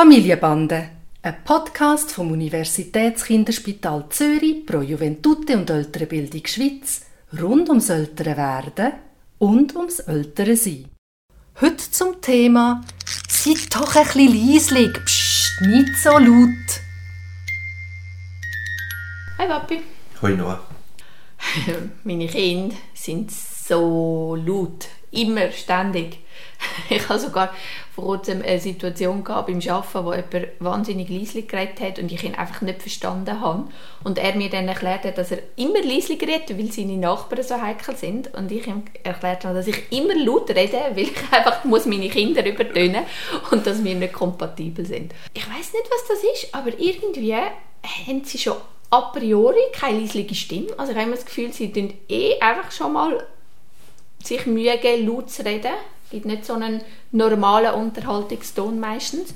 Familienbande, ein Podcast vom Universitätskinderspital Zürich pro Juventute und ältere Bildung Schweiz rund ums ältere Werden und ums ältere Sein. Heute zum Thema «Seid doch ein bisschen leislich, psst, nicht so laut». Hi Papi. Hoi Noah. Meine Kinder sind so laut. Immer, ständig. Ich habe sogar vor kurzem eine Situation gehabt beim Arbeiten, wo jemand wahnsinnig leislich geredet hat und ich ihn einfach nicht verstanden habe. Und er mir dann erklärt hat, dass er immer leislich redet, weil seine Nachbarn so heikel sind. Und ich ihm erklärt habe, dass ich immer laut rede, weil ich einfach muss meine Kinder übertönen und dass wir nicht kompatibel sind. Ich weiß nicht, was das ist, aber irgendwie haben sie schon a priori keine leisliche Stimme. Also ich habe immer das Gefühl, sie tun eh einfach schon mal sich Mühe geben, laut zu reden. Es gibt nicht so einen normalen Unterhaltungston meistens.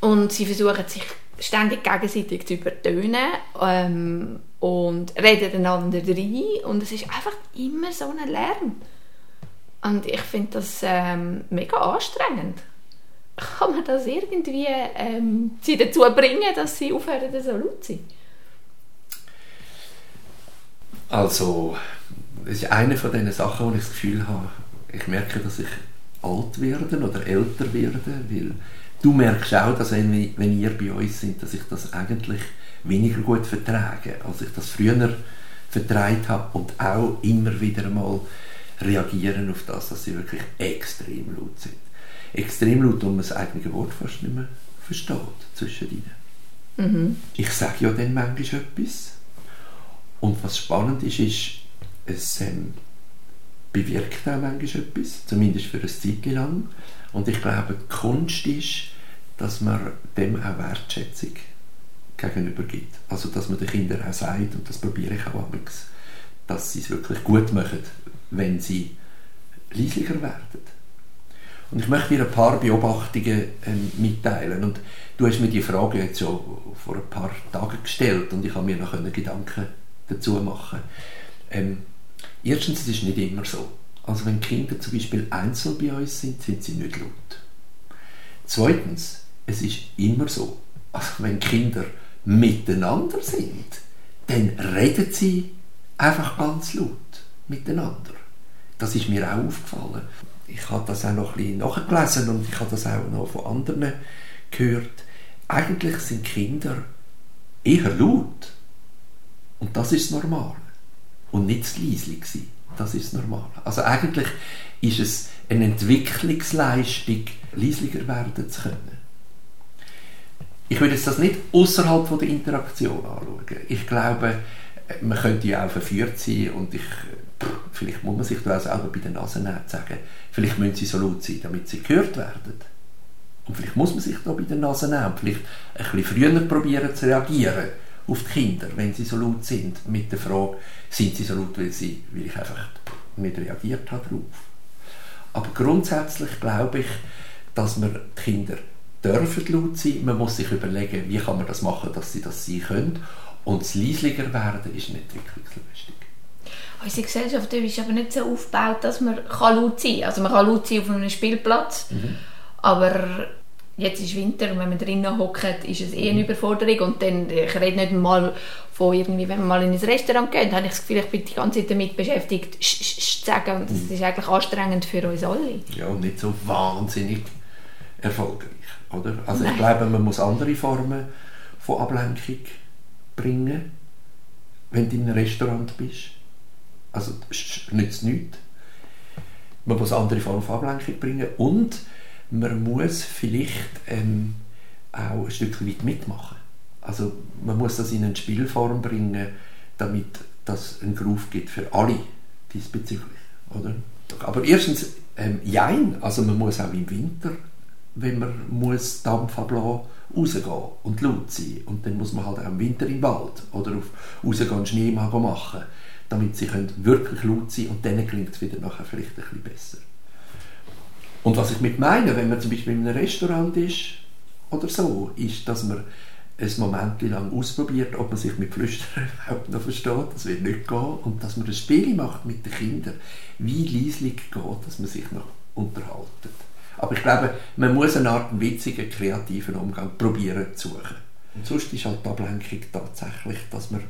Und sie versuchen sich ständig gegenseitig zu übertönen ähm, und reden einander rein. Und es ist einfach immer so ein Lärm. Und ich finde das ähm, mega anstrengend. Kann man das irgendwie ähm, sie dazu bringen, dass sie aufhören, so laut zu sein? Also, das ist eine von diesen Sachen, wo ich das Gefühl habe, ich merke, dass ich alt werde oder älter werde, weil du merkst auch, dass wenn, wenn ihr bei uns sind, dass ich das eigentlich weniger gut vertrage, als ich das früher vertreibt habe und auch immer wieder mal reagieren auf das, dass sie wirklich extrem laut sind. Extrem laut, und man das eigene Wort fast nicht mehr versteht zwischen ihnen. Mhm. Ich sage ja dann manchmal etwas und was spannend ist, ist, es ähm, bewirkt auch manchmal etwas, zumindest für eine Zeit lang. Und ich glaube, die Kunst ist, dass man dem auch Wertschätzung gegenüber gibt. Also, dass man den Kindern auch sagt, und das probiere ich auch manchmal, dass sie es wirklich gut machen, wenn sie leislicher werden. Und ich möchte dir ein paar Beobachtungen ähm, mitteilen. Und du hast mir die Frage jetzt schon vor ein paar Tagen gestellt und ich habe mir noch Gedanken dazu machen. Ähm, erstens, es ist nicht immer so. Also wenn Kinder zum Beispiel einzeln bei uns sind, sind sie nicht laut. Zweitens, es ist immer so, also wenn Kinder miteinander sind, dann reden sie einfach ganz laut miteinander. Das ist mir auch aufgefallen. Ich habe das auch noch ein bisschen nachgelesen und ich habe das auch noch von anderen gehört. Eigentlich sind Kinder eher laut und das ist normal. Und nicht das Leisli Das ist normal. Also eigentlich ist es eine Entwicklungsleistung, leislicher werden zu können. Ich würde jetzt das nicht außerhalb der Interaktion anschauen. Ich glaube, man könnte ja auch verführt sein und ich, vielleicht muss man sich da auch selber bei den Nasen sagen, vielleicht müssen sie so laut sein, damit sie gehört werden. Und vielleicht muss man sich da bei den Nasen nehmen und vielleicht ein bisschen früher probieren zu reagieren auf die Kinder, wenn sie so laut sind, mit der Frage, sind sie so laut, weil, sie, weil ich einfach nicht reagiert habe darauf. Aber grundsätzlich glaube ich, dass man die Kinder dürfen laut sein. Man muss sich überlegen, wie kann man das machen, dass sie das sein können. Und das werden ist eine Entwicklungsleistung. Unsere Gesellschaft ist aber nicht so aufgebaut, dass man laut sein kann. Also man kann laut sein auf einem Spielplatz, mhm. aber jetzt ist Winter und wenn man drinnen hockt, ist es eh eine mhm. Überforderung und dann, ich rede nicht mal von irgendwie, wenn man mal in ein Restaurant geht, habe ich das Gefühl, ich bin die ganze Zeit damit beschäftigt, sch, sch, sch, zu sagen und das mhm. ist eigentlich anstrengend für uns alle. Ja, und nicht so wahnsinnig erfolgreich, oder? Also Nein. ich glaube, man muss andere Formen von Ablenkung bringen, wenn du in einem Restaurant bist. Also nützt nichts. Man muss andere Formen von Ablenkung bringen und man muss vielleicht ähm, auch ein Stück weit mitmachen. Also man muss das in eine Spielform bringen, damit das einen Groove gibt für alle diesbezüglich. Oder? Aber erstens, ähm, jein, also man muss auch im Winter, wenn man muss Dampf ablassen, rausgehen und laut sein. Und dann muss man halt auch im Winter im Wald oder auf rausgehen Schnee machen, damit sie können wirklich laut sein und dann klingt es wieder nachher vielleicht ein bisschen besser. Und was ich mit meine, wenn man zum Beispiel in einem Restaurant ist oder so, ist, dass man ein Moment lang ausprobiert, ob man sich mit Flüstern überhaupt noch versteht, das wird nicht gehen, und dass man ein Spiel macht mit den Kindern, wie leislich geht, dass man sich noch unterhaltet. Aber ich glaube, man muss eine Art witzigen, kreativen Umgang probieren zu suchen. Und sonst ist halt die Ablenkung tatsächlich, dass man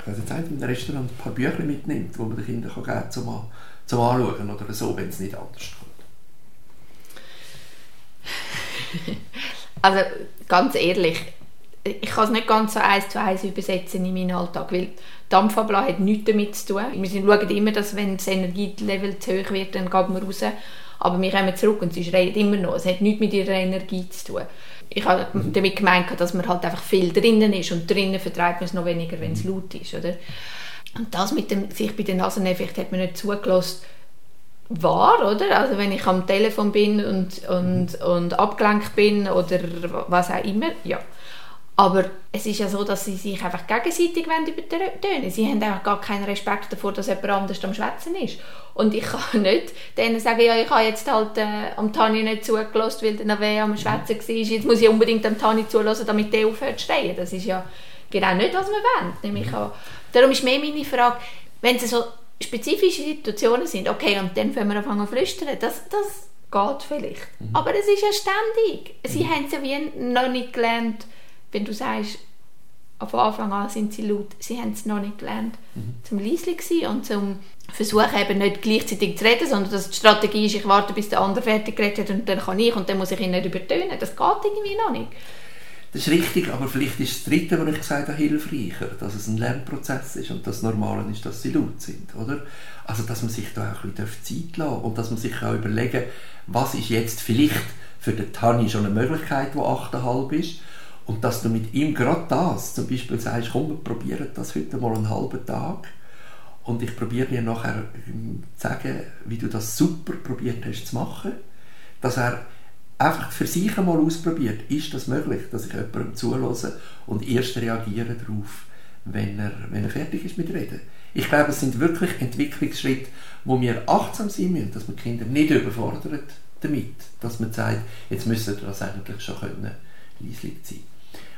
ich jetzt in einem Restaurant ein paar Bücher mitnimmt, die man den Kindern geben kann, zum, zum Anschauen oder so, wenn es nicht anders kommt. also ganz ehrlich, ich kann es nicht ganz so eins zu eins übersetzen in meinen Alltag, weil Dampfabla hat nichts damit zu tun. Wir schauen immer, dass wenn das Energielevel zu hoch wird, dann gehen wir raus. Aber wir kommen zurück und sie schreien immer noch. Es hat nichts mit ihrer Energie zu tun. Ich habe damit gemeint, dass man halt einfach viel drinnen ist und drinnen vertreibt man es noch weniger, wenn es laut ist. Oder? Und das mit dem sich bei den Naseneffekt hat man nicht zugelassen, war, oder? Also wenn ich am Telefon bin und, und, und abgelenkt bin oder was auch immer, ja. Aber es ist ja so, dass sie sich einfach gegenseitig übertönen Sie haben einfach gar keinen Respekt davor, dass jemand anders am Schwätzen ist. Und ich kann nicht denen sagen, ja, ich habe jetzt halt äh, am Tani nicht zugelassen, weil der Nave am Schwätzen war. Jetzt muss ich unbedingt am Tani zulassen, damit der aufhört zu schreien. Das ist ja genau nicht, was wir wollen. Nämlich auch, darum ist mehr meine Frage, wenn es so spezifische Situationen sind, okay, und dann können wir anfangen zu flüstern, das, das geht vielleicht. Mhm. Aber es ist ja ständig. Sie mhm. haben es ja wie noch nicht gelernt, wenn du sagst, von Anfang an sind sie laut, sie haben es noch nicht gelernt, mhm. zum leise sein und zum versuchen eben nicht gleichzeitig zu reden, sondern dass die Strategie ist, ich warte, bis der andere fertig geredet hat und dann kann ich und dann muss ich ihn nicht übertönen. Das geht irgendwie noch nicht. Das ist richtig, aber vielleicht ist das Dritte, was ich gesagt habe, hilfreicher, dass es ein Lernprozess ist und das Normale ist, dass sie laut sind, oder? Also, dass man sich da auch ein bisschen Zeit lassen darf und dass man sich auch überlegen was ist jetzt vielleicht für den Tani schon eine Möglichkeit, die 8,5 ist, und dass du mit ihm gerade das, zum Beispiel sagst, komm, wir probieren das heute mal einen halben Tag und ich probiere dir nachher ähm, zu sagen, wie du das super probiert hast zu machen, dass er einfach für sich einmal ausprobiert, ist das möglich, dass ich jemandem zulasse und erst reagiere darauf, wenn er, wenn er fertig ist mit Reden. Ich glaube, es sind wirklich Entwicklungsschritte, wo wir achtsam sein müssen, dass man Kinder nicht überfordert damit, dass man sagt, jetzt müssen wir das eigentlich schon können, leislich sein.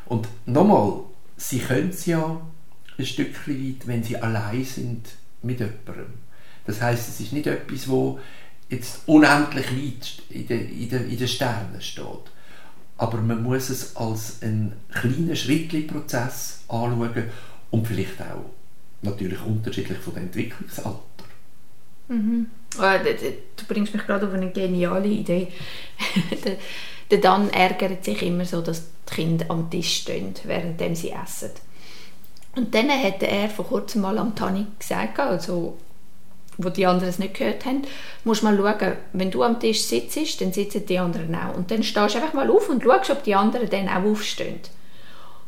Und nochmal, sie können es ja ein Stückchen weit, wenn sie allein sind mit jemandem. Das heißt, es ist nicht etwas, wo jetzt unendlich weit in den, in den, in den Sternen steht. Aber man muss es als einen kleinen Schrittli-Prozess anschauen und vielleicht auch natürlich unterschiedlich von dem Entwicklungsalter. Mhm. Ah, du bringst mich gerade auf eine geniale Idee. der Dan ärgert sich immer so, dass die Kinder am Tisch stehen, während sie essen. Und dann hat er vor kurzem mal am Tani gesagt, also wo die anderen es nicht gehört haben, musst mal schauen, wenn du am Tisch sitzt, dann sitzen die anderen auch. Und dann stehst du einfach mal auf und schaust, ob die anderen dann auch aufstehen.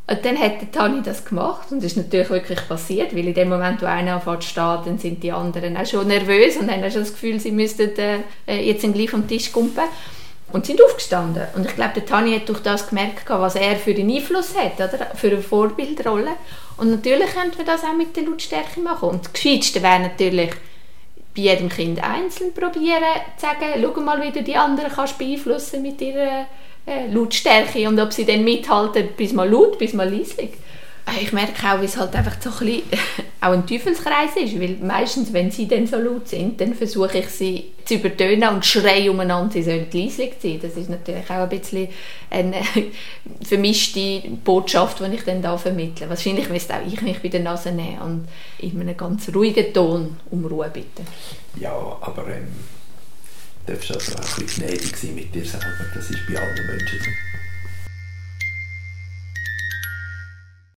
Und dann hat Tani das gemacht und das ist natürlich wirklich passiert, weil in dem Moment, wo einer anfängt zu stehen, dann sind die anderen auch schon nervös und haben auch schon das Gefühl, sie müssten äh, jetzt gleich vom Tisch kumpen und sind aufgestanden. Und ich glaube, der Tani hat durch das gemerkt, was er für einen Einfluss hat, oder? für eine Vorbildrolle. Und natürlich könnte man das auch mit der Lautstärke machen. Und das Gescheiteste wäre natürlich, bei jedem Kind einzeln probieren, zu sagen, schau mal, wie du die anderen kannst beeinflussen mit ihrer äh, Lautstärke und ob sie dann mithalten, bis mal laut, bis mal leislich. Ich merke auch, wie es halt einfach so ein bisschen auch ein Teufelskreis ist, weil meistens, wenn sie dann so laut sind, dann versuche ich sie zu übertönen und schreie umeinander, sie sollen leislich sein. Das ist natürlich auch ein bisschen eine vermischte Botschaft, die ich dann da vermittle. Wahrscheinlich müsste auch ich mich bei der Nase nehmen und in einem ganz ruhigen Ton um Ruhe bitten. Ja, aber ähm, darfst also auch ein bisschen gnädig sein mit dir selber. Das ist bei allen Menschen so.